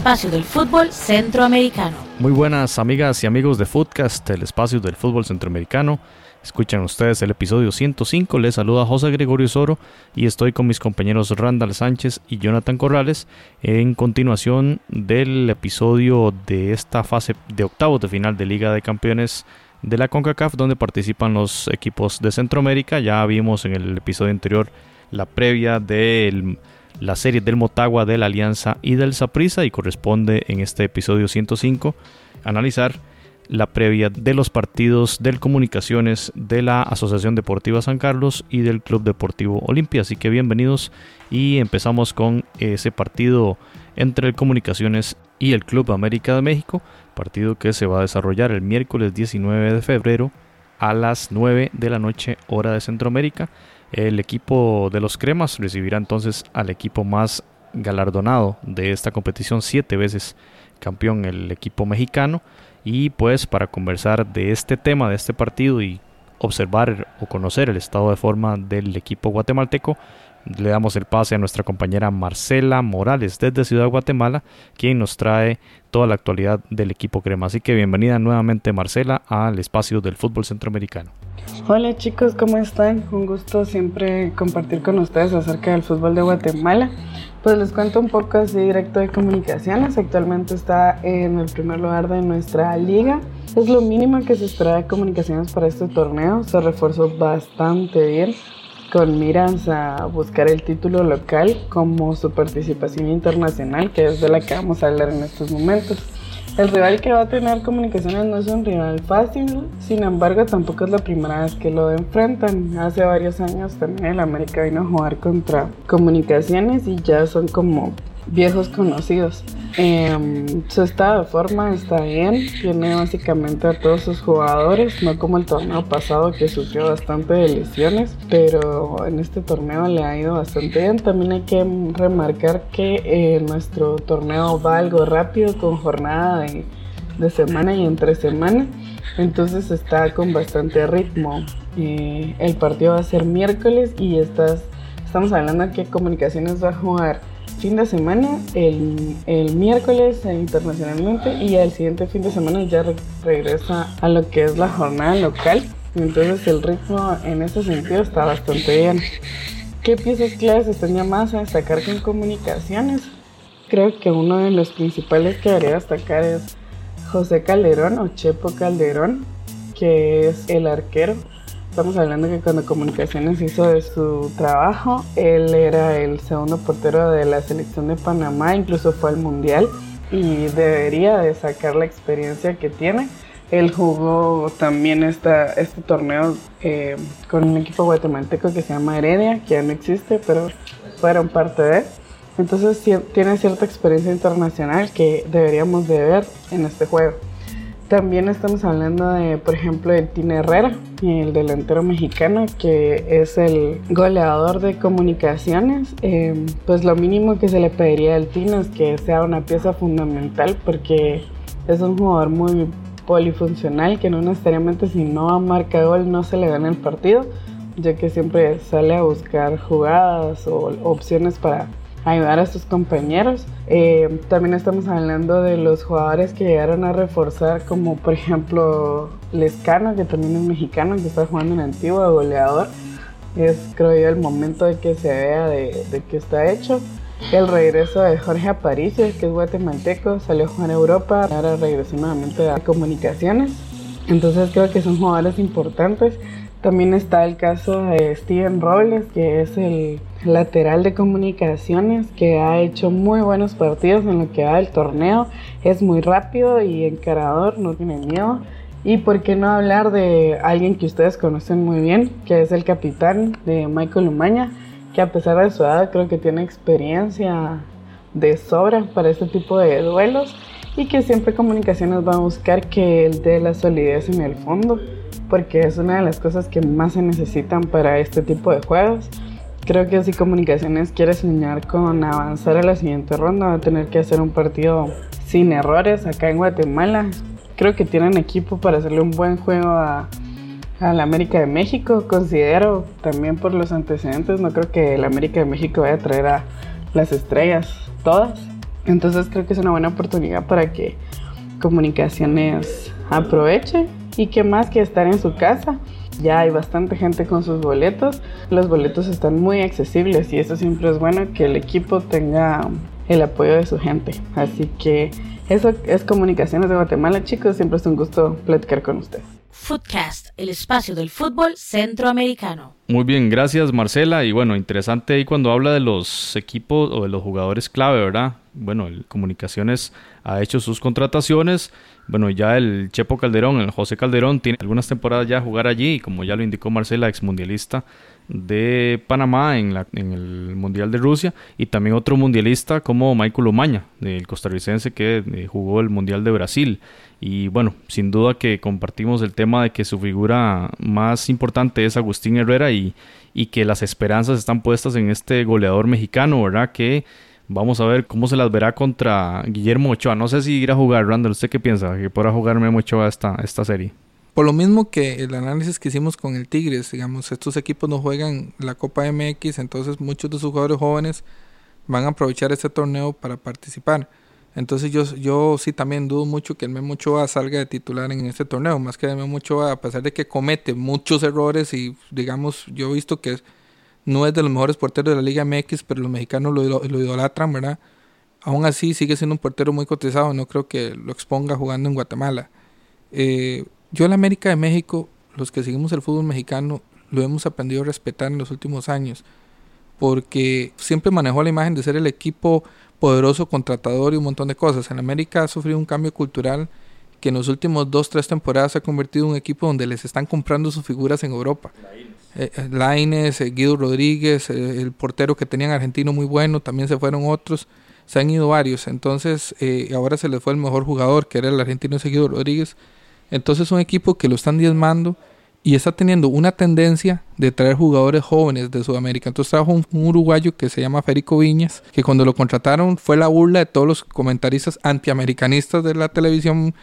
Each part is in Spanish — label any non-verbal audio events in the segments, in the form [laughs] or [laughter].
espacio del fútbol centroamericano. Muy buenas amigas y amigos de Footcast, el espacio del fútbol centroamericano. Escuchan ustedes el episodio 105. Les saluda José Gregorio Soro y estoy con mis compañeros Randall Sánchez y Jonathan Corrales en continuación del episodio de esta fase de octavos de final de Liga de Campeones de la CONCACAF donde participan los equipos de Centroamérica. Ya vimos en el episodio anterior la previa de la serie del Motagua, de la Alianza y del Saprissa y corresponde en este episodio 105 analizar la previa de los partidos del Comunicaciones de la Asociación Deportiva San Carlos y del Club Deportivo Olimpia. Así que bienvenidos y empezamos con ese partido entre el Comunicaciones y el Club América de México, partido que se va a desarrollar el miércoles 19 de febrero a las 9 de la noche hora de Centroamérica. El equipo de los Cremas recibirá entonces al equipo más galardonado de esta competición, siete veces campeón el equipo mexicano y pues para conversar de este tema, de este partido y observar o conocer el estado de forma del equipo guatemalteco, le damos el pase a nuestra compañera Marcela Morales desde Ciudad Guatemala, quien nos trae toda la actualidad del equipo crema. Así que bienvenida nuevamente Marcela al espacio del fútbol centroamericano. Hola chicos, ¿cómo están? Un gusto siempre compartir con ustedes acerca del fútbol de Guatemala. Pues les cuento un poco así directo de comunicaciones. Actualmente está en el primer lugar de nuestra liga. Es lo mínimo que se espera de comunicaciones para este torneo. Se reforzó bastante bien con miras a buscar el título local como su participación internacional, que es de la que vamos a hablar en estos momentos. El rival que va a tener comunicaciones no es un rival fácil, sin embargo tampoco es la primera vez que lo enfrentan. Hace varios años también el América vino a jugar contra comunicaciones y ya son como viejos conocidos. Em, su estado de forma está bien, tiene básicamente a todos sus jugadores, no como el torneo pasado que sufrió bastante de lesiones, pero en este torneo le ha ido bastante bien. También hay que remarcar que eh, nuestro torneo va algo rápido con jornada de, de semana y entre semana, entonces está con bastante ritmo. Eh, el partido va a ser miércoles y estás, estamos hablando que Comunicaciones va a jugar fin de semana, el, el miércoles internacionalmente y el siguiente fin de semana ya regresa a lo que es la jornada local. Entonces el ritmo en ese sentido está bastante bien. ¿Qué piezas claves están llamadas a destacar con comunicaciones? Creo que uno de los principales que debería destacar es José Calderón o Chepo Calderón, que es el arquero Estamos hablando que cuando Comunicaciones hizo de su trabajo, él era el segundo portero de la selección de Panamá, incluso fue al Mundial y debería de sacar la experiencia que tiene. Él jugó también esta, este torneo eh, con un equipo guatemalteco que se llama Heredia, que ya no existe, pero fueron parte de. Entonces tiene cierta experiencia internacional que deberíamos de ver en este juego. También estamos hablando de, por ejemplo, de Tina Herrera, el delantero mexicano, que es el goleador de comunicaciones. Eh, pues lo mínimo que se le pediría al Tina es que sea una pieza fundamental porque es un jugador muy polifuncional que no necesariamente si no marca gol no se le gana el partido, ya que siempre sale a buscar jugadas o opciones para ayudar a sus compañeros. Eh, también estamos hablando de los jugadores que llegaron a reforzar, como por ejemplo Lescano, que también es mexicano, que está jugando en Antigua, goleador. Es, creo yo, el momento de que se vea de, de que está hecho. El regreso de Jorge Aparicio, que es guatemalteco, salió a jugar a Europa, ahora regresó nuevamente a comunicaciones. Entonces creo que son jugadores importantes. También está el caso de Steven Robles, que es el lateral de comunicaciones, que ha hecho muy buenos partidos en lo que va del torneo. Es muy rápido y encarador, no tiene miedo. Y por qué no hablar de alguien que ustedes conocen muy bien, que es el capitán de Michael Umaña, que a pesar de su edad creo que tiene experiencia de sobra para este tipo de duelos y que siempre comunicaciones va a buscar que él dé la solidez en el fondo porque es una de las cosas que más se necesitan para este tipo de juegos. Creo que si Comunicaciones quiere soñar con avanzar a la siguiente ronda, va a tener que hacer un partido sin errores acá en Guatemala. Creo que tienen equipo para hacerle un buen juego a, la América de México. Considero también por los antecedentes, no creo que el América de México vaya a traer a las estrellas todas. Entonces creo que es una buena oportunidad para que comunicaciones aproveche y que más que estar en su casa, ya hay bastante gente con sus boletos. Los boletos están muy accesibles y eso siempre es bueno que el equipo tenga el apoyo de su gente. Así que eso es Comunicaciones de Guatemala, chicos. Siempre es un gusto platicar con ustedes. Footcast, el espacio del fútbol centroamericano. Muy bien, gracias Marcela. Y bueno, interesante ahí cuando habla de los equipos o de los jugadores clave, ¿verdad? Bueno, el Comunicaciones ha hecho sus contrataciones. Bueno, ya el Chepo Calderón, el José Calderón, tiene algunas temporadas ya a jugar allí. Y como ya lo indicó Marcela, ex mundialista de Panamá en, la, en, el Mundial de Rusia y también otro mundialista como Michael Omaña, el costarricense que eh, jugó el Mundial de Brasil. Y bueno, sin duda que compartimos el tema de que su figura más importante es Agustín Herrera y, y que las esperanzas están puestas en este goleador mexicano, ¿verdad? Que vamos a ver cómo se las verá contra Guillermo Ochoa. No sé si irá a jugar, Randall, ¿usted qué piensa? Que podrá jugar Memo Ochoa esta, esta serie. Por lo mismo que el análisis que hicimos con el Tigres, digamos, estos equipos no juegan la Copa MX, entonces muchos de sus jugadores jóvenes van a aprovechar este torneo para participar. Entonces yo, yo sí también dudo mucho que el Memo Ochoa salga de titular en este torneo, más que el Memo Ochoa, a pesar de que comete muchos errores y digamos, yo he visto que no es de los mejores porteros de la Liga MX, pero los mexicanos lo, lo idolatran, ¿verdad? Aún así sigue siendo un portero muy cotizado, no creo que lo exponga jugando en Guatemala. Eh, yo en América de México, los que seguimos el fútbol mexicano, lo hemos aprendido a respetar en los últimos años, porque siempre manejó la imagen de ser el equipo poderoso, contratador y un montón de cosas. En América ha sufrido un cambio cultural que en los últimos dos, tres temporadas se ha convertido en un equipo donde les están comprando sus figuras en Europa. Laines, eh, eh, Guido Rodríguez, eh, el portero que tenían argentino muy bueno, también se fueron otros, se han ido varios. Entonces, ahora se les fue el mejor jugador, que era el argentino Guido Rodríguez entonces es un equipo que lo están diezmando y está teniendo una tendencia de traer jugadores jóvenes de Sudamérica. Entonces trajo un, uruguayo que se llama Federico Viñas, que cuando lo contrataron fue la burla de todos los comentaristas antiamericanistas de la televisión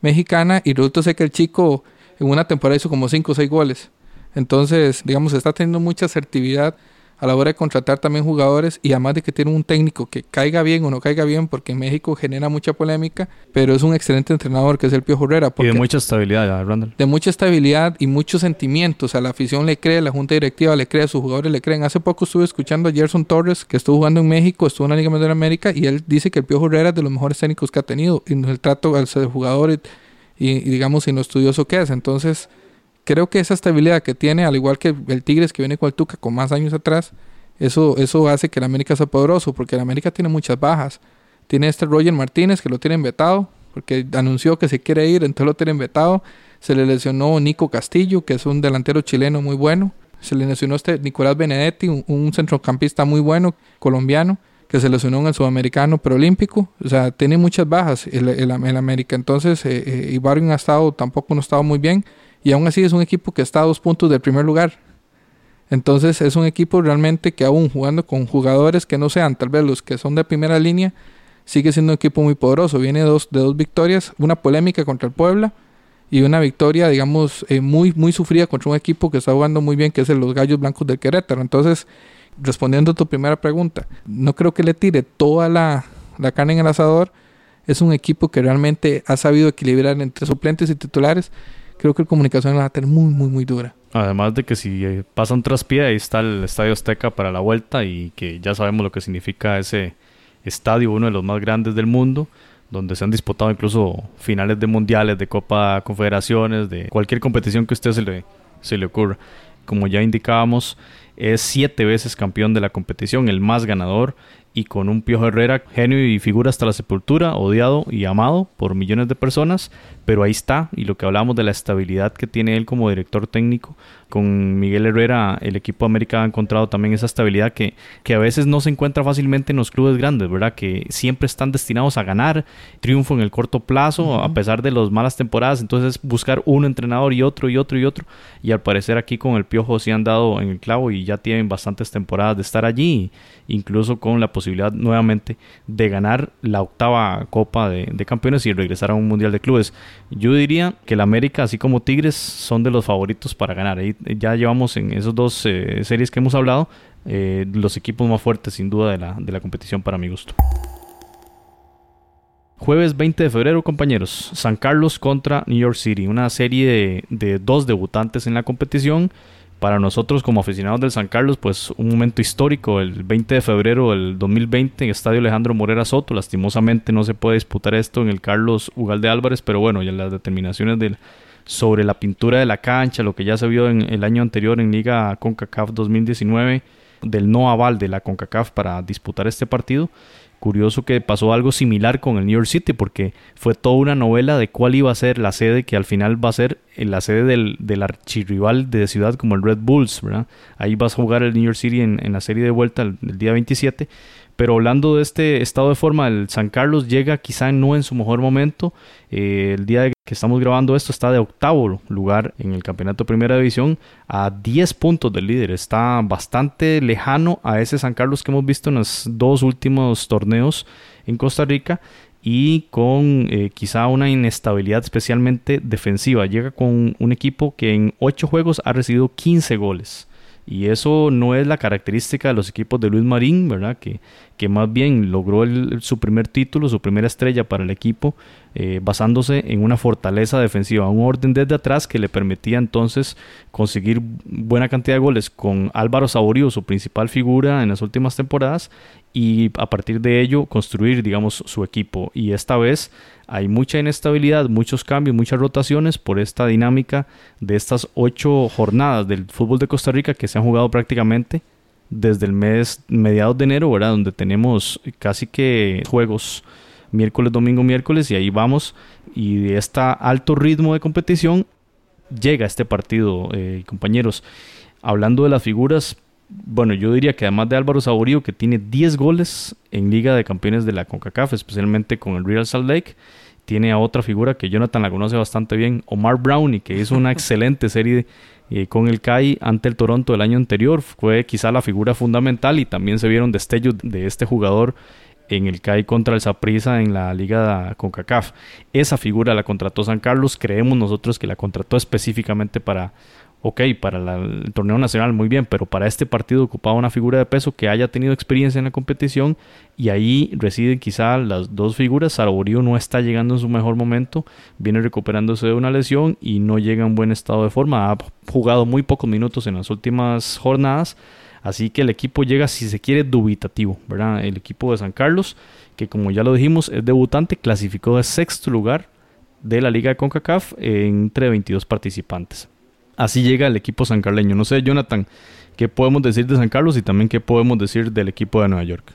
mexicana y resulta ser que el chico en una temporada hizo como 5 o 6 goles. Entonces, digamos, está teniendo mucha asertividad a la hora de contratar también jugadores y además de que tiene un técnico que caiga bien o no caiga bien, porque en México genera mucha polémica, pero es un excelente entrenador que es el Pio Herrera. Y de mucha estabilidad, Randall. De mucha estabilidad y muchos sentimientos. A la afición le cree, la junta directiva le cree, a sus jugadores le creen. Hace poco estuve escuchando a Gerson Torres, que estuvo jugando en México, estuvo en la Liga Mundial de América, y él dice que el Pio Herrera es de los mejores técnicos que ha tenido, en el trato al ser jugador y, y digamos, en lo estudioso que es. Entonces creo que esa estabilidad que tiene, al igual que el Tigres que viene con el Tuca con más años atrás, eso, eso hace que el América sea poderoso, porque el América tiene muchas bajas. Tiene este Roger Martínez que lo tienen vetado, porque anunció que se quiere ir, entonces lo tienen vetado. Se le lesionó Nico Castillo, que es un delantero chileno muy bueno. Se le lesionó este Nicolás Benedetti, un, centrocampista muy bueno, colombiano, que se lesionó en el sudamericano preolímpico. O sea, tiene muchas bajas el, el, América. Entonces, eh, eh ha estado, tampoco no ha estado muy bien y aún así es un equipo que está a dos puntos del primer lugar. Entonces es un equipo realmente que aún jugando con jugadores que no sean tal vez los que son de primera línea, sigue siendo un equipo muy poderoso. Viene dos, de dos victorias, una polémica contra el Puebla y una victoria, digamos, eh, muy, muy sufrida contra un equipo que está jugando muy bien, que es el los Gallos Blancos del Querétaro. Entonces, respondiendo a tu primera pregunta, no creo que le tire toda la, la carne en el asador. Es un equipo que realmente ha sabido equilibrar entre suplentes y titulares creo que el comunicación la va a tener muy, muy, muy dura. Además de que si eh, pasa un traspié, ahí está el Estadio Azteca para la vuelta y que ya sabemos lo que significa ese estadio, uno de los más grandes del mundo, donde se han disputado incluso finales de mundiales, de Copa Confederaciones, de cualquier competición que a usted se le, se le ocurra. Como ya indicábamos, es siete veces campeón de la competición, el más ganador y con un Piojo Herrera genio y figura hasta la sepultura, odiado y amado por millones de personas, pero ahí está, y lo que hablamos de la estabilidad que tiene él como director técnico, con Miguel Herrera el equipo América ha encontrado también esa estabilidad que, que a veces no se encuentra fácilmente en los clubes grandes, ¿verdad? Que siempre están destinados a ganar, triunfo en el corto plazo, a pesar de las malas temporadas, entonces buscar un entrenador y otro y otro y otro, y al parecer aquí con el Piojo sí han dado en el clavo y ya tienen bastantes temporadas de estar allí, incluso con la posibilidad nuevamente de ganar la octava Copa de, Campeones y regresar a un Mundial de Clubes. Yo diría que el América, así como Tigres, son de los favoritos para ganar. Ya llevamos en esos dos eh, series que hemos hablado eh, los equipos más fuertes sin duda la, de la competición para mi gusto. Jueves 20 de febrero, compañeros, San Carlos contra New York City, una serie de, dos debutantes en la competición. Para nosotros como aficionados del San Carlos, pues un momento histórico, el 20 de febrero del 2020 en Estadio Alejandro Morera Soto. Lastimosamente no se puede disputar esto en el Carlos Ugalde Álvarez, pero bueno, ya las determinaciones del, sobre la pintura de la cancha, lo que ya se vio en el año anterior en Liga CONCACAF 2019, del no aval de la CONCACAF para disputar este partido Curioso que pasó algo similar con el New York City porque fue toda una novela de cuál iba a ser la sede que al final va a ser la sede del, del archirrival de ciudad como el Red Bulls, ¿verdad? Ahí vas a jugar el New York City en, la serie de vuelta el, el, día 27. Pero hablando de este estado de forma, el San Carlos llega quizá no en su mejor momento. Eh, el día que estamos grabando esto está de octavo lugar en el campeonato de primera división a 10 puntos del líder. Está bastante lejano a ese San Carlos que hemos visto en los dos últimos torneos en Costa Rica y con eh, quizá una inestabilidad especialmente defensiva. Llega con un equipo que en 8 juegos ha recibido 15 goles. Y eso no es la característica de los equipos de Luis Marín, ¿verdad? Que, que más bien logró su primer título, su primera estrella para el equipo, eh, basándose en una fortaleza defensiva, un orden desde atrás que le permitía entonces conseguir buena cantidad de goles con Álvaro Saborío, su principal figura en las últimas temporadas, y a partir de ello construir, digamos, su equipo. Y esta vez hay mucha inestabilidad, muchos cambios, muchas rotaciones por esta dinámica de estas ocho jornadas del fútbol de Costa Rica que se han jugado prácticamente desde el mes mediados de enero, ¿verdad? Donde tenemos casi que juegos miércoles, domingo, miércoles y ahí vamos. Y de este alto ritmo de competición llega este partido, eh, compañeros. Hablando de las figuras, bueno, yo diría que además de Álvaro Saborío, que tiene 10 goles en Liga de Campeones de la CONCACAF, especialmente con el Real Salt Lake, tiene a otra figura que Jonathan la conoce bastante bien, Omar Brownie, que hizo una [laughs] excelente serie eh, con el CAI ante el Toronto el año anterior. Fue quizá la figura fundamental y también se vieron destellos de este jugador en el CAI contra el Saprissa en la Liga CONCACAF. Esa figura la contrató San Carlos, creemos nosotros que la contrató específicamente para ok, para el torneo nacional muy bien, pero para este partido ocupaba una figura de peso que haya tenido experiencia en la competición y ahí residen quizá las dos figuras. Saborío no está llegando en su mejor momento, viene recuperándose de una lesión y no llega en buen estado de forma. Ha jugado muy pocos minutos en las últimas jornadas, así que el equipo llega, si se quiere, dubitativo. El equipo de San Carlos, que como ya lo dijimos, es debutante, clasificó de sexto lugar de la Liga de CONCACAF entre 22 participantes así llega el equipo sancarleño. No sé, Jonathan, ¿qué podemos decir de San Carlos y también qué podemos decir del equipo de Nueva York?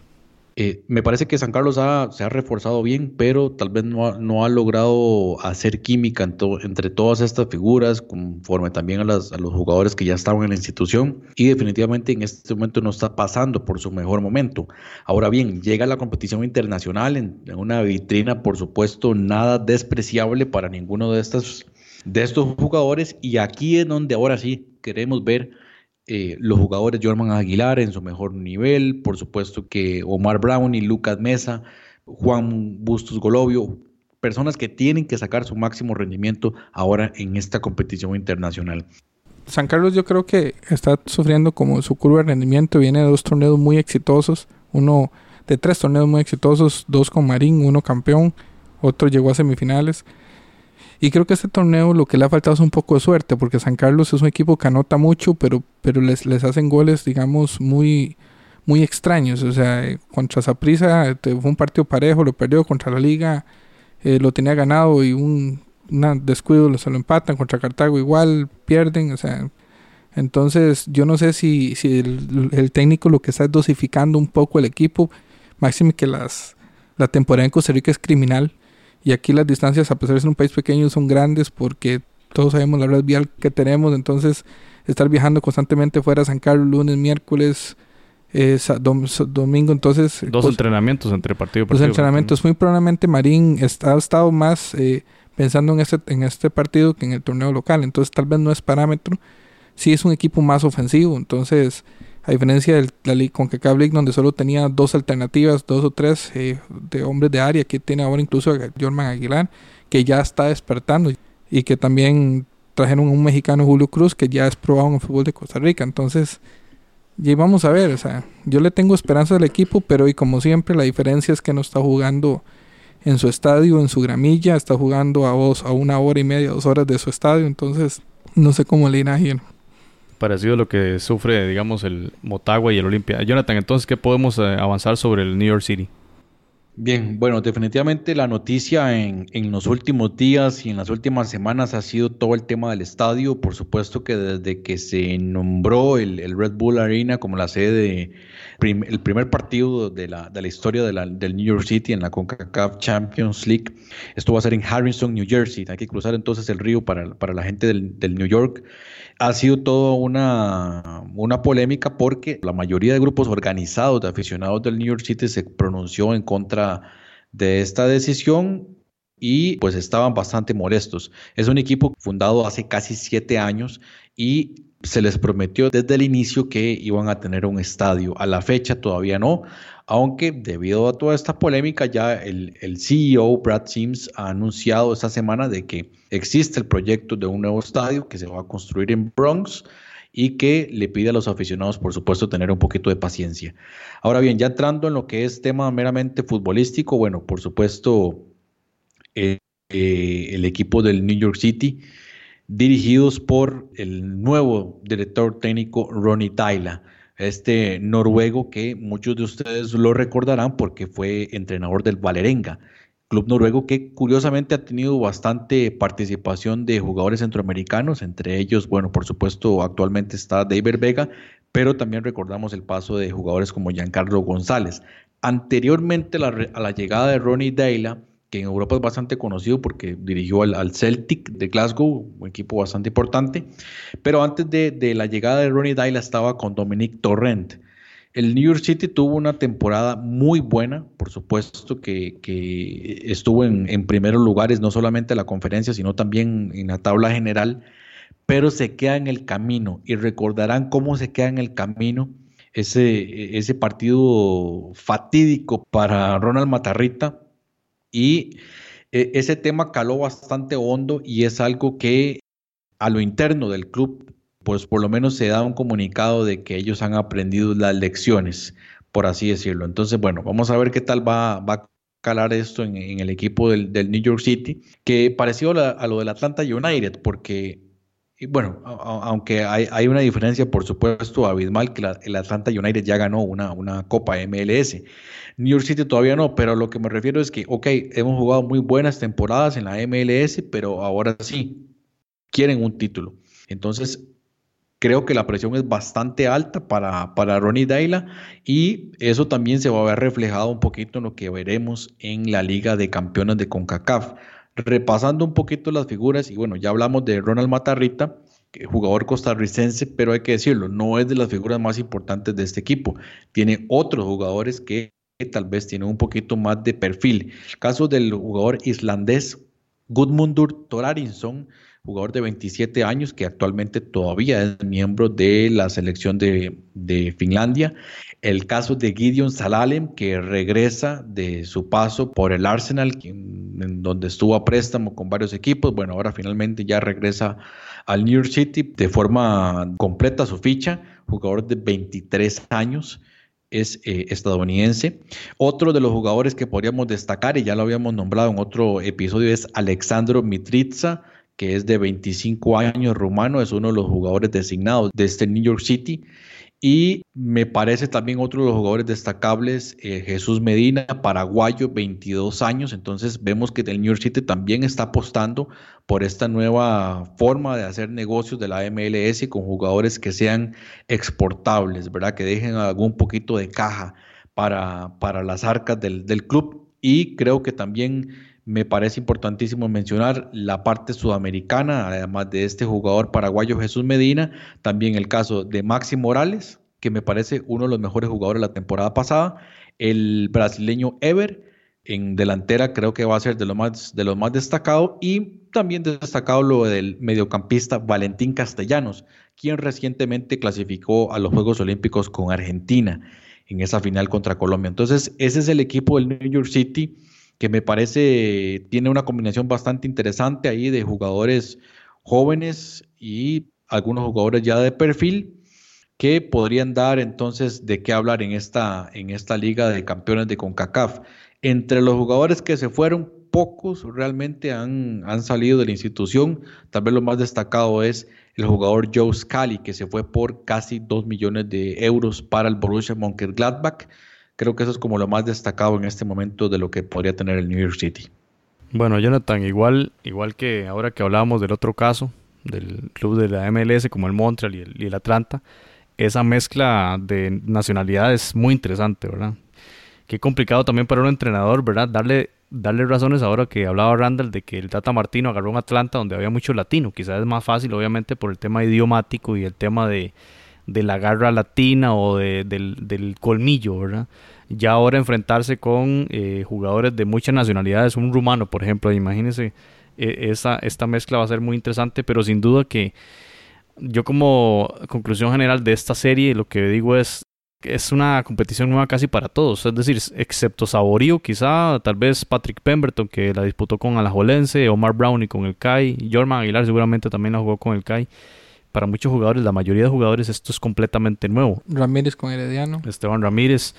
Eh, me parece que San Carlos se ha reforzado bien, pero tal vez no ha, logrado hacer química entre todas estas figuras, conforme también a, los jugadores que ya estaban en la institución, y definitivamente en este momento no está pasando por su mejor momento. Ahora bien, llega la competición internacional en, en una vitrina, por supuesto, nada despreciable para ninguno de estas de estos jugadores y aquí es donde ahora sí queremos ver eh, los jugadores Jorman Aguilar en su mejor nivel, por supuesto que Omar Brown y Lucas Mesa, Juan Bustos Golovio, personas que tienen que sacar su máximo rendimiento ahora en esta competición internacional. San Carlos yo creo que está sufriendo como su curva de rendimiento, viene de dos torneos muy exitosos, uno de tres torneos muy exitosos, dos con Marín, uno campeón, otro llegó a semifinales y creo que este torneo lo que le ha faltado es un poco de suerte, porque San Carlos es un equipo que anota mucho, pero, pero les, les hacen goles, digamos, muy, muy extraños. O sea, eh, contra Saprissa este, fue un partido parejo, lo perdió contra la Liga, eh, lo tenía ganado y un descuido se lo empatan, contra Cartago igual, pierden, o sea. Entonces, yo no sé si, si el, el técnico lo que está es dosificando un poco el equipo, máximo que las, la temporada en Costa Rica es criminal y aquí las distancias, a pesar de ser un país pequeño, son grandes porque todos sabemos la red vial que tenemos. Entonces, estar viajando constantemente fuera de San Carlos, lunes, miércoles, eh, domingo, entonces... Dos pues, entrenamientos entre partido y partido. Dos entrenamientos. Muy probablemente Marín ha estado más eh, pensando en este, en este partido que en el torneo local. Entonces, tal vez no es parámetro. Sí es un equipo más ofensivo. Entonces a diferencia de la con League donde solo tenía dos alternativas, dos o tres eh, de hombres de área, que tiene ahora incluso a Jorman Aguilar, que ya está despertando y que también trajeron un mexicano Julio Cruz que ya es probado en el fútbol de Costa Rica. Entonces, y vamos a ver, o sea, yo le tengo esperanza al equipo, pero y como siempre la diferencia es que no está jugando en su estadio, en su gramilla, está jugando a, vos, a una hora y media, dos horas de su estadio, entonces no sé cómo le irá bien. Parecido a lo que sufre, digamos, el Motagua y el Olimpia. Jonathan, entonces, ¿qué podemos eh, avanzar sobre el New York City? Bien, bueno, definitivamente la noticia en, en, los últimos días y en las últimas semanas ha sido todo el tema del estadio. Por supuesto que desde que se nombró el, el Red Bull Arena como la sede de el primer partido de la, de la historia de la, del New York City en la CONCACAF Champions League, esto va a ser en Harrison, New Jersey. Hay que cruzar entonces el río para, para la gente del, del New York ha sido toda una, una polémica porque la mayoría de grupos organizados de aficionados del New York City se pronunció en contra de esta decisión y pues estaban bastante molestos. Es un equipo fundado hace casi siete años y se les prometió desde el inicio que iban a tener un estadio. A la fecha todavía no, aunque debido a toda esta polémica ya el, el CEO Brad Sims ha anunciado esta semana de que existe el proyecto de un nuevo estadio que se va a construir en Bronx y que le pide a los aficionados, por supuesto, tener un poquito de paciencia. Ahora bien, ya entrando en lo que es tema meramente futbolístico, bueno, por supuesto, eh, eh, el equipo del New York City, dirigidos por el nuevo director técnico Ronnie Tyler, este noruego que muchos de ustedes lo recordarán porque fue entrenador del Valerenga club noruego que curiosamente ha tenido bastante participación de jugadores centroamericanos, entre ellos, bueno, por supuesto, actualmente está David Vega, pero también recordamos el paso de jugadores como Giancarlo González. Anteriormente a la, llegada de Ronnie Deila, que en Europa es bastante conocido porque dirigió al, Celtic de Glasgow, un equipo bastante importante, pero antes de, la llegada de Ronnie Deila estaba con Dominique Torrent, el New York City tuvo una temporada muy buena, por supuesto que, estuvo en, primeros lugares, no solamente en la conferencia, sino también en la tabla general, pero se queda en el camino. Y recordarán cómo se queda en el camino ese, ese partido fatídico para Ronald Matarrita. Y e, ese tema caló bastante hondo y es algo que a lo interno del club pues por lo menos se da un comunicado de que ellos han aprendido las lecciones, por así decirlo. Entonces, bueno, vamos a ver qué tal va, a calar esto en, el equipo del, New York City, que pareció a lo del Atlanta United, porque, bueno, aunque hay, una diferencia, por supuesto, abismal, que el Atlanta United ya ganó una, una Copa MLS. New York City todavía no, pero lo que me refiero es que, ok, hemos jugado muy buenas temporadas en la MLS, pero ahora sí, quieren un título. Entonces, Creo que la presión es bastante alta para, para Ronnie Daila y eso también se va a ver reflejado un poquito en lo que veremos en la Liga de Campeones de CONCACAF. Repasando un poquito las figuras, y bueno, ya hablamos de Ronald Matarrita, jugador costarricense, pero hay que decirlo, no es de las figuras más importantes de este equipo. Tiene otros jugadores que tal vez tienen un poquito más de perfil. El caso del jugador islandés Gudmundur Torarinson, jugador de 27 años que actualmente todavía es miembro de la selección de, Finlandia. El caso de Gideon Salalem, que regresa de su paso por el Arsenal, en donde estuvo a préstamo con varios equipos. Bueno, ahora finalmente ya regresa al New York City de forma completa su ficha, jugador de 23 años es eh, estadounidense. Otro de los jugadores que podríamos destacar, y ya lo habíamos nombrado en otro episodio, es Alexandro Mitritza, que es de 25 años rumano, es uno de los jugadores designados de este New York City. Y me parece también otro de los jugadores destacables, eh, Jesús Medina, paraguayo, 22 años. Entonces vemos que el New York City también está apostando por esta nueva forma de hacer negocios de la MLS con jugadores que sean exportables, ¿verdad? Que dejen algún poquito de caja para, para las arcas del, del club. Y creo que también me parece importantísimo mencionar la parte sudamericana, además de este jugador paraguayo Jesús Medina, también el caso de Maxi Morales, que me parece uno de los mejores jugadores de la temporada pasada, el brasileño Ever, en delantera creo que va a ser de lo más, de los más destacados, y también destacado lo del mediocampista Valentín Castellanos, quien recientemente clasificó a los Juegos Olímpicos con Argentina en esa final contra Colombia. Entonces, ese es el equipo del New York City que me parece tiene una combinación bastante interesante ahí de jugadores jóvenes y algunos jugadores ya de perfil que podrían dar entonces de qué hablar en esta, en esta liga de campeones de CONCACAF. Entre los jugadores que se fueron, pocos realmente han, han salido de la institución. Tal vez lo más destacado es el jugador Joe Scali, que se fue por casi 2 millones de euros para el Borussia Mönchengladbach. Creo que eso es como lo más destacado en este momento de lo que podría tener el New York City. Bueno, Jonathan, igual, igual que ahora que hablábamos del otro caso, del club de la MLS como el Montreal y el, Atlanta, esa mezcla de nacionalidades es muy interesante, ¿verdad? Qué complicado también para un entrenador, ¿verdad? Darle darle razones ahora que hablaba Randall de que el Tata Martino agarró un Atlanta donde había mucho latino. Quizás es más fácil, obviamente, por el tema idiomático y el tema de, la garra latina o del, colmillo, ¿verdad? Ya ahora enfrentarse con eh, jugadores de muchas nacionalidades, un rumano, por ejemplo, imagínense, e, esa, esta mezcla va a ser muy interesante, pero sin duda que yo como conclusión general de esta serie lo que digo es es una competición nueva casi para todos, es decir, excepto Saborío, quizá, tal vez Patrick Pemberton, que la disputó con Alajuelense, Omar Brown y con el CAI, Jorman Aguilar seguramente también la jugó con el CAI. Para muchos jugadores, la mayoría de jugadores, esto es completamente nuevo. Ramírez con Herediano. Esteban Ramírez.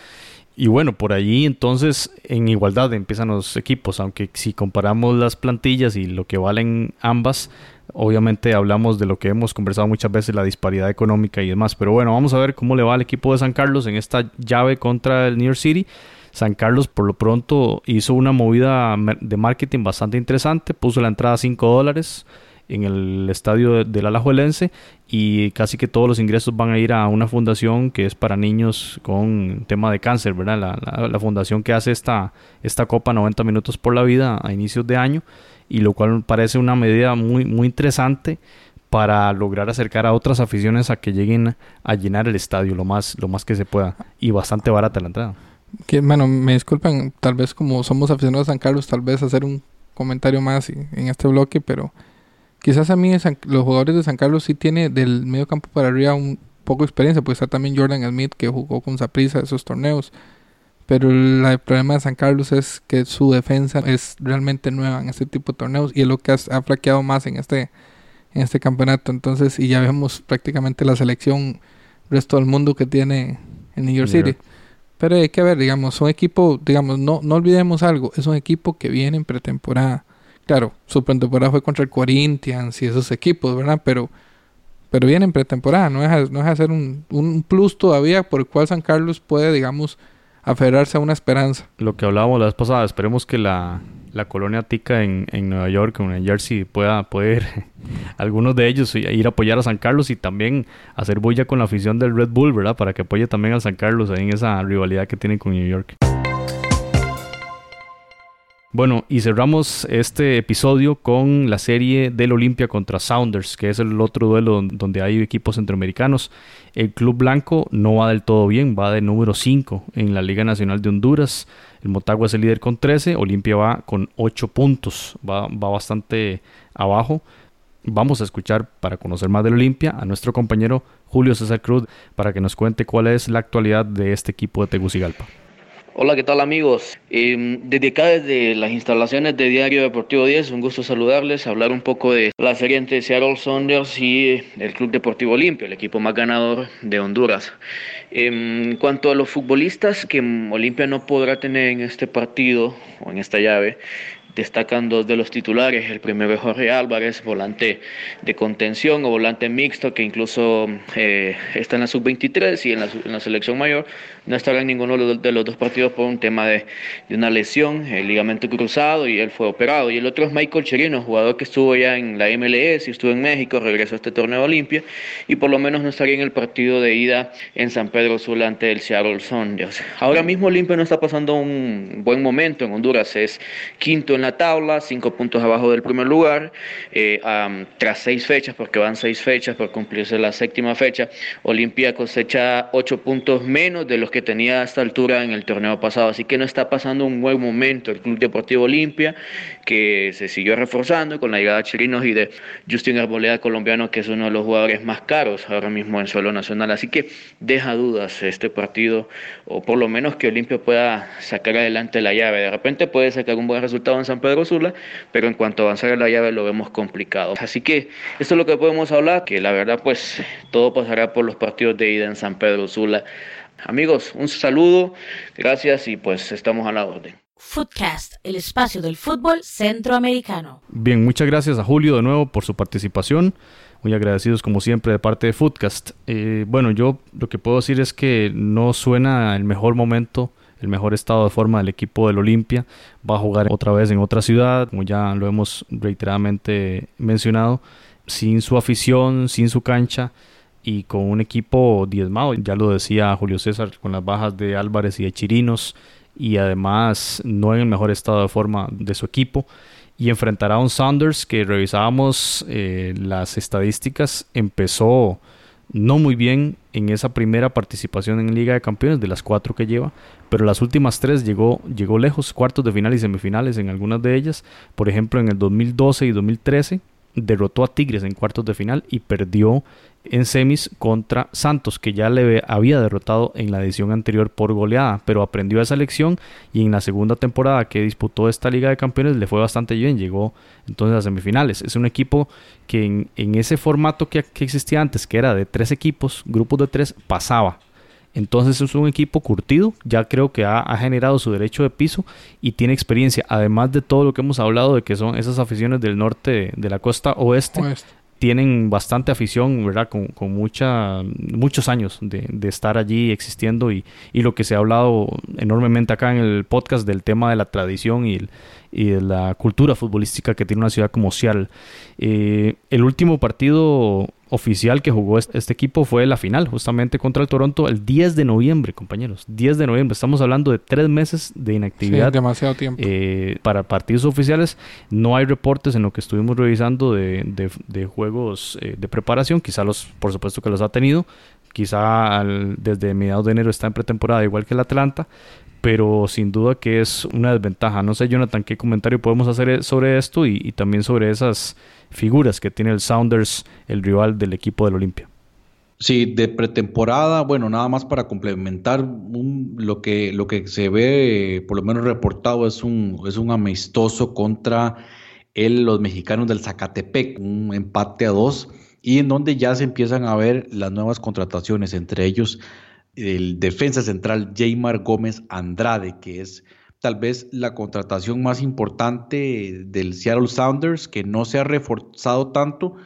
Y bueno, por allí entonces en igualdad empiezan los equipos, aunque si comparamos las plantillas y lo que valen ambas, Obviamente hablamos de lo que hemos conversado muchas veces, la disparidad económica y demás. Pero bueno, vamos a ver cómo le va al equipo de San Carlos en esta llave contra el New York City. San Carlos por lo pronto hizo una movida de marketing bastante interesante, puso la entrada a 5 dólares en el estadio del Alajuelense y casi que todos los ingresos van a ir a una fundación que es para niños con tema de cáncer, ¿verdad? La, la fundación que hace esta, esta Copa 90 Minutos por la Vida a inicios de año y lo cual parece una medida muy, muy interesante para lograr acercar a otras aficiones a que lleguen a llenar el estadio lo más, lo más que se pueda y bastante barata la entrada. Que, bueno, me disculpen, tal vez como somos aficionados a San Carlos, tal vez hacer un comentario más en este bloque, pero quizás a mí los jugadores de San Carlos sí tiene del medio campo para arriba un poco de experiencia, pues está también Jordan Smith que jugó con Saprissa esos torneos. Pero el problema de San Carlos es que su defensa es realmente nueva en este tipo de torneos y es lo que ha, flaqueado más en este, en este campeonato. Entonces, y ya vemos prácticamente la selección resto del mundo que tiene en New York City. Pero hay que ver, digamos, un equipo, digamos, no, no olvidemos algo, es un equipo que viene en pretemporada. Claro, su pretemporada fue contra el Corinthians y esos equipos, ¿verdad? Pero, pero viene en pretemporada, no es, no es hacer un, un plus todavía por el cual San Carlos puede, digamos, aferrarse a una esperanza. Lo que hablábamos la vez pasada, esperemos que la, la colonia tica en, en, Nueva York en Jersey pueda poder [laughs] algunos de ellos ir a apoyar a San Carlos y también hacer bulla con la afición del Red Bull, ¿verdad? Para que apoye también a San Carlos en esa rivalidad que tienen con New York. Bueno, y cerramos este episodio con la serie del Olimpia contra Sounders, que es el otro duelo donde hay equipos centroamericanos. El Club Blanco no va del todo bien, va de número 5 en la Liga Nacional de Honduras. El Motagua es el líder con 13, Olimpia va con 8 puntos, va, va bastante abajo. Vamos a escuchar para conocer más del Olimpia a nuestro compañero Julio César Cruz para que nos cuente cuál es la actualidad de este equipo de Tegucigalpa. Hola, ¿qué tal amigos? Eh, desde acá, desde las instalaciones de Diario Deportivo 10, un gusto saludarles, hablar un poco de la serie entre Seattle Saunders y el Club Deportivo Olimpia, el equipo más ganador de Honduras. En cuanto a los futbolistas que Olimpia no podrá tener en este partido o en esta llave, Destacan dos de los titulares. El primero es Jorge Álvarez, volante de contención o volante mixto, que incluso eh, está en la sub-23 y en la, selección mayor. No estará en ninguno de los dos partidos por un tema de, una lesión, el ligamento cruzado, y él fue operado. Y el otro es Michael Cherino, jugador que estuvo ya en la MLS y estuvo en México, regresó a este torneo Olimpia y por lo menos no estaría en el partido de ida en San Pedro Sula ante el Seattle Sounders. Ahora mismo Olimpia no está pasando un buen momento en Honduras, es quinto en la tabla, cinco puntos abajo del primer lugar, eh, tras seis fechas, porque van seis fechas por cumplirse la séptima fecha, Olimpia cosecha ocho puntos menos de los que tenía a esta altura en el torneo pasado, así que no está pasando un buen momento el Club Deportivo Olimpia, que se siguió reforzando con la llegada de Chirinos y de Justin Arboleda colombiano, que es uno de los jugadores más caros ahora mismo en suelo nacional, así que deja dudas este partido, o por lo menos que Olimpia pueda sacar adelante la llave, de repente puede sacar un buen resultado en San Pedro Sula, pero en cuanto a avanzar en la llave lo vemos complicado. Así que esto es lo que podemos hablar, que la verdad pues todo pasará por los partidos de ida en San Pedro Sula. Amigos, un saludo, gracias y pues estamos a la orden. Footcast, el espacio del fútbol centroamericano. Bien, muchas gracias a Julio de nuevo por su participación. Muy agradecidos como siempre de parte de Footcast. Eh, bueno, yo lo que puedo decir es que no suena el mejor momento, el mejor estado de forma del equipo del Olimpia. Va a jugar otra vez en otra ciudad, como ya lo hemos reiteradamente mencionado, sin su afición, sin su cancha y con un equipo diezmado. Ya lo decía Julio César, con las bajas de Álvarez y de Chirinos y además no en el mejor estado de forma de su equipo y enfrentará a un Saunders que revisábamos eh, las estadísticas, empezó no muy bien en esa primera participación en Liga de Campeones, de las cuatro que lleva, pero las últimas tres llegó, llegó lejos, cuartos de final y semifinales en algunas de ellas, por ejemplo en el 2012 y 2013 derrotó a Tigres en cuartos de final y perdió en semis contra Santos, que ya le había derrotado en la edición anterior por goleada, pero aprendió esa lección y en la segunda temporada que disputó esta Liga de Campeones le fue bastante bien, llegó entonces a semifinales. Es un equipo que en, ese formato que, que existía antes, que era de tres equipos, grupos de tres, pasaba entonces es un equipo curtido, ya creo que ha, generado su derecho de piso y tiene experiencia, además de todo lo que hemos hablado de que son esas aficiones del norte de, la costa oeste, tienen bastante afición, ¿verdad? Con, con mucha, muchos años de, estar allí existiendo y, y, lo que se ha hablado enormemente acá en el podcast del tema de la tradición y, y de la cultura futbolística que tiene una ciudad como Seattle. Eh, el último partido oficial que jugó este equipo fue la final, justamente contra el Toronto, el 10 de noviembre, compañeros. 10 de noviembre. Estamos hablando de tres meses de inactividad. demasiado tiempo. Eh, para partidos oficiales. No hay reportes en lo que estuvimos revisando de, de, juegos eh, de preparación. Quizá los, por supuesto que los ha tenido. Quizá desde mediados de enero está en pretemporada, igual que el Atlanta pero sin duda que es una desventaja. No sé, Jonathan, qué comentario podemos hacer sobre esto y, también sobre esas figuras que tiene el Sounders, el rival del equipo del Olimpia. Sí, de pretemporada, bueno, nada más para complementar lo, que, lo que se ve, por lo menos reportado, es un, es un amistoso contra el, los mexicanos del Zacatepec, un empate a dos, y en donde ya se empiezan a ver las nuevas contrataciones, entre ellos el defensa central Jaymar Gómez Andrade, que es tal vez la contratación más importante del Seattle Sounders, que no se ha reforzado tanto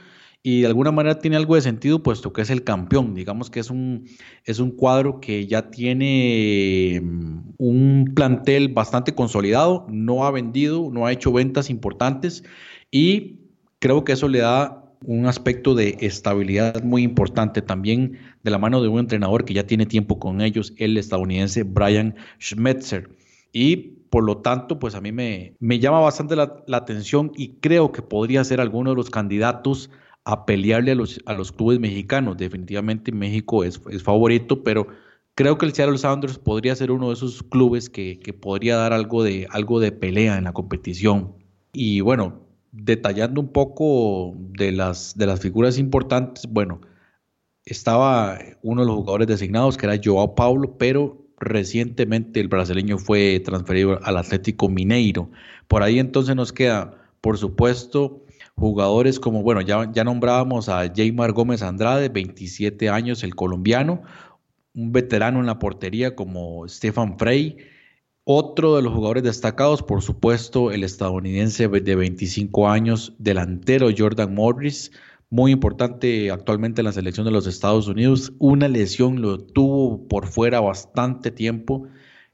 y de alguna manera tiene algo de sentido, puesto que es el campeón. Digamos que es un, es un cuadro que ya tiene mm, un plantel bastante consolidado, no ha vendido, no ha hecho ventas importantes y creo que eso le da un aspecto de estabilidad muy importante también de la mano de un entrenador que ya tiene tiempo con ellos, el estadounidense Brian Schmetzer. Y por lo tanto, pues a mí me, me llama bastante la, atención y creo que podría ser alguno de los candidatos a pelearle a los, a los clubes mexicanos. Definitivamente México es, es favorito, pero creo que el Seattle Sounders podría ser uno de esos clubes que, que podría dar algo de, algo de pelea en la competición. Y bueno, detallando un poco de las, de las figuras importantes, bueno, estaba uno de los jugadores designados que era Joao Paulo, pero recientemente el brasileño fue transferido al Atlético Mineiro. Por ahí entonces nos queda, por supuesto, jugadores como, bueno, ya, ya nombrábamos a Jaymar Gómez Andrade, 27 años, el colombiano, un veterano en la portería como Stefan Frey, otro de los jugadores destacados, por supuesto, el estadounidense de 25 años, delantero Jordan Morris, muy importante actualmente en la selección de los Estados Unidos. Una lesión lo tuvo por fuera bastante tiempo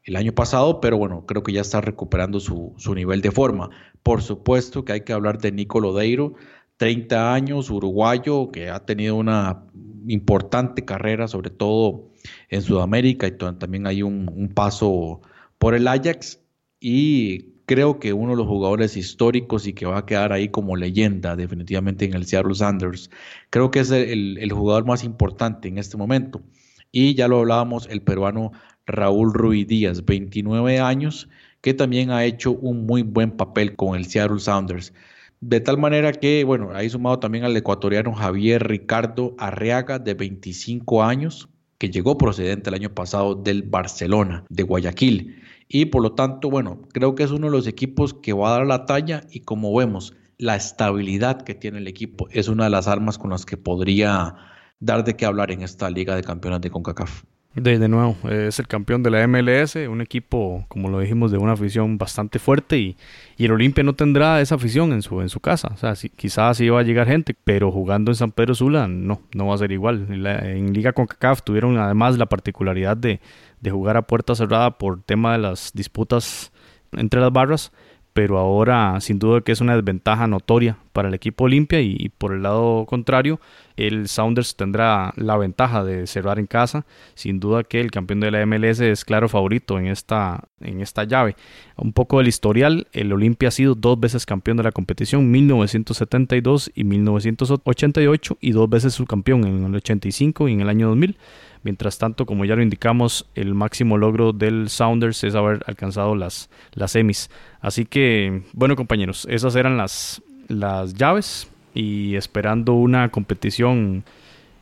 el año pasado, pero bueno, creo que ya está recuperando su, nivel de forma. Por supuesto que hay que hablar de Nico Lodeiro, 30 años, uruguayo, que ha tenido una importante carrera, sobre todo en Sudamérica, y también hay un paso por el Ajax y creo que uno de los jugadores históricos y que va a quedar ahí como leyenda definitivamente en el Seattle Sanders. Creo que es el, jugador más importante en este momento. Y ya lo hablábamos, el peruano Raúl Ruiz Díaz, 29 años, que también ha hecho un muy buen papel con el Seattle Sounders. De tal manera que, bueno, ahí sumado también al ecuatoriano Javier Ricardo Arriaga, de 25 años, que llegó procedente el año pasado del Barcelona, de Guayaquil y por lo tanto, bueno, creo que es uno de los equipos que va a dar la talla y como vemos, la estabilidad que tiene el equipo es una de las armas con las que podría dar de qué hablar en esta Liga de Campeones de CONCACAF. De, nuevo, es el campeón de la MLS, un equipo, como lo dijimos, de una afición bastante fuerte y, y el Olimpia no tendrá esa afición en su, en su casa. O sea, si, quizás sí va a llegar gente, pero jugando en San Pedro Sula no, no va a ser igual. En, la, en Liga CONCACAF tuvieron además la particularidad de, de jugar a puerta cerrada por tema de las disputas entre las barras pero ahora sin duda que es una desventaja notoria para el equipo Olimpia y, por el lado contrario el Sounders tendrá la ventaja de cerrar en casa. Sin duda que el campeón de la MLS es claro favorito en esta, en esta llave. Un poco del historial el Olimpia ha sido dos veces campeón de la competición 1972 y 1988 y dos veces subcampeón en el 85 y en el año 2000 Mientras tanto, como ya lo indicamos, el máximo logro del Sounders es haber alcanzado las, las semis. Así que, bueno compañeros, esas eran las, las llaves y esperando una competición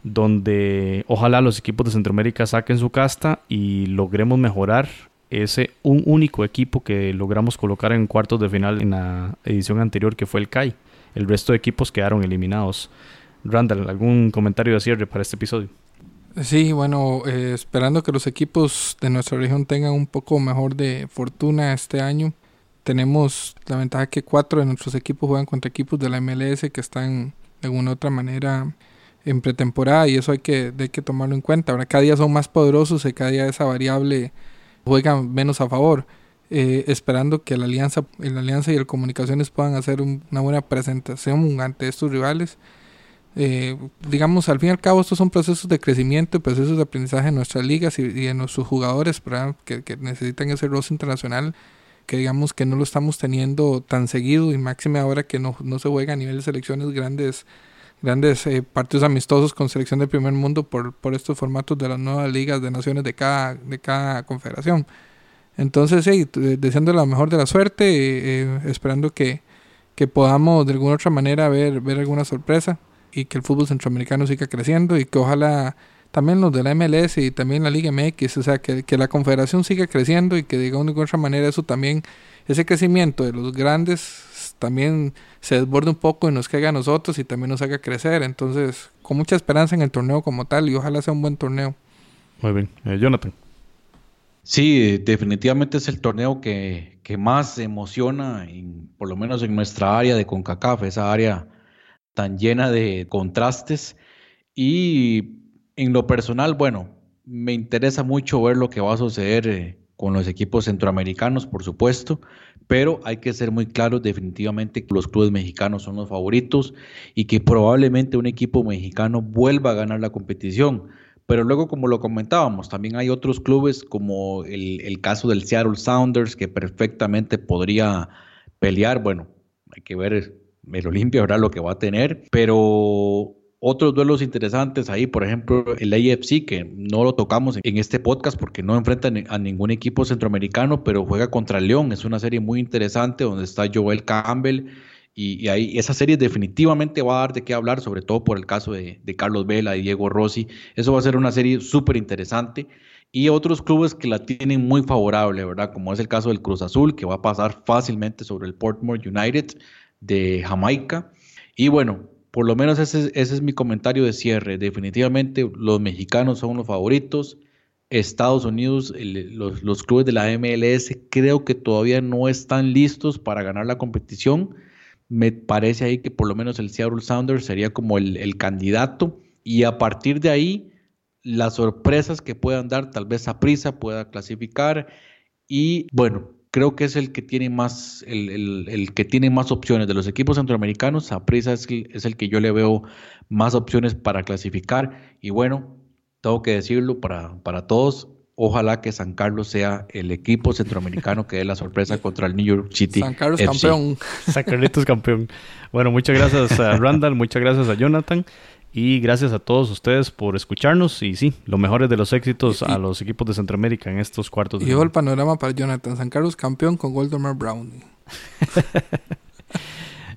donde ojalá los equipos de Centroamérica saquen su casta y logremos mejorar ese un único equipo que logramos colocar en cuartos de final en la edición anterior que fue el CAI. El resto de equipos quedaron eliminados. Randall, ¿algún comentario de cierre para este episodio? Sí, bueno, eh, esperando que los equipos de nuestra región tengan un poco mejor de fortuna este año. Tenemos la ventaja que cuatro de nuestros equipos juegan contra equipos de la MLS que están de alguna u otra manera en pretemporada y eso hay que, hay que tomarlo en cuenta. Ahora cada día son más poderosos y cada día esa variable juega menos a favor. Eh, esperando que la alianza, la alianza y el comunicaciones puedan hacer una buena presentación ante estos rivales eh, digamos, al fin y al cabo, estos son procesos de crecimiento, procesos de aprendizaje en nuestras ligas y, y en nuestros jugadores que, que, necesitan ese rostro internacional, que digamos que no lo estamos teniendo tan seguido y máxime ahora que no, no se juega a nivel de selecciones grandes grandes eh, partidos amistosos con selección del primer mundo por, por estos formatos de las nuevas ligas de naciones de cada, de cada confederación. Entonces, sí, deseando la mejor de la suerte, eh, esperando que, que podamos de alguna otra manera ver, ver alguna sorpresa y que el fútbol centroamericano siga creciendo y que ojalá también los de la MLS y también la Liga MX, o sea, que, que la confederación siga creciendo y que de alguna otra manera eso también, ese crecimiento de los grandes también se desborde un poco y nos caiga a nosotros y también nos haga crecer. Entonces, con mucha esperanza en el torneo como tal y ojalá sea un buen torneo. Muy bien. Eh, Jonathan. Sí, definitivamente es el torneo que, que más emociona, en, por lo menos en nuestra área de CONCACAF, esa área tan llena de contrastes. Y en lo personal, bueno, me interesa mucho ver lo que va a suceder eh, con los equipos centroamericanos, por supuesto, pero hay que ser muy claros definitivamente que los clubes mexicanos son los favoritos y que probablemente un equipo mexicano vuelva a ganar la competición. Pero luego, como lo comentábamos, también hay otros clubes como el, caso del Seattle Sounders que perfectamente podría pelear. Bueno, hay que ver el Olimpia verá lo que va a tener, pero otros duelos interesantes ahí, por ejemplo, el AFC, que no lo tocamos en este podcast porque no enfrenta a ningún equipo centroamericano, pero juega contra León. Es una serie muy interesante donde está Joel Campbell. Y, ahí esa serie definitivamente va a dar de qué hablar, sobre todo por el caso de, de Carlos Vela y Diego Rossi. Eso va a ser una serie súper interesante. Y otros clubes que la tienen muy favorable, ¿verdad? Como es el caso del Cruz Azul, que va a pasar fácilmente sobre el Portmore United de Jamaica. Y bueno, por lo menos ese, es mi comentario de cierre. Definitivamente los mexicanos son los favoritos. Estados Unidos, los, clubes de la MLS creo que todavía no están listos para ganar la competición. Me parece ahí que por lo menos el Seattle Sounders sería como el, el candidato. Y a partir de ahí, las sorpresas que puedan dar, tal vez a prisa pueda clasificar. Y bueno, creo que es el que tiene más, el, el, que tiene más opciones de los equipos centroamericanos. Aprisa es, es el que yo le veo más opciones para clasificar. Y bueno, tengo que decirlo para, para todos. Ojalá que San Carlos sea el equipo centroamericano que dé la sorpresa [laughs] contra el New York City. San Carlos campeón. San Carlitos campeón. Bueno, muchas gracias a [laughs] Randall, muchas gracias a Jonathan. Y gracias a todos ustedes por escucharnos. Y sí, lo mejor de los éxitos a los equipos de Centroamérica en estos cuartos. Y el panorama para Jonathan. San Carlos campeón con Goldemar Brown. [laughs]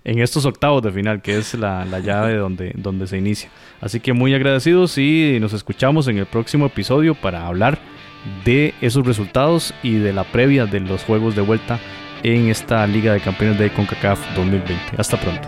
en estos octavos de final, que es la, la llave donde, donde se inicia. Así que muy agradecidos y nos escuchamos en el próximo episodio para hablar de esos resultados y de la previa de los juegos de vuelta en esta Liga de Campeones de CONCACAF 2020. Hasta pronto.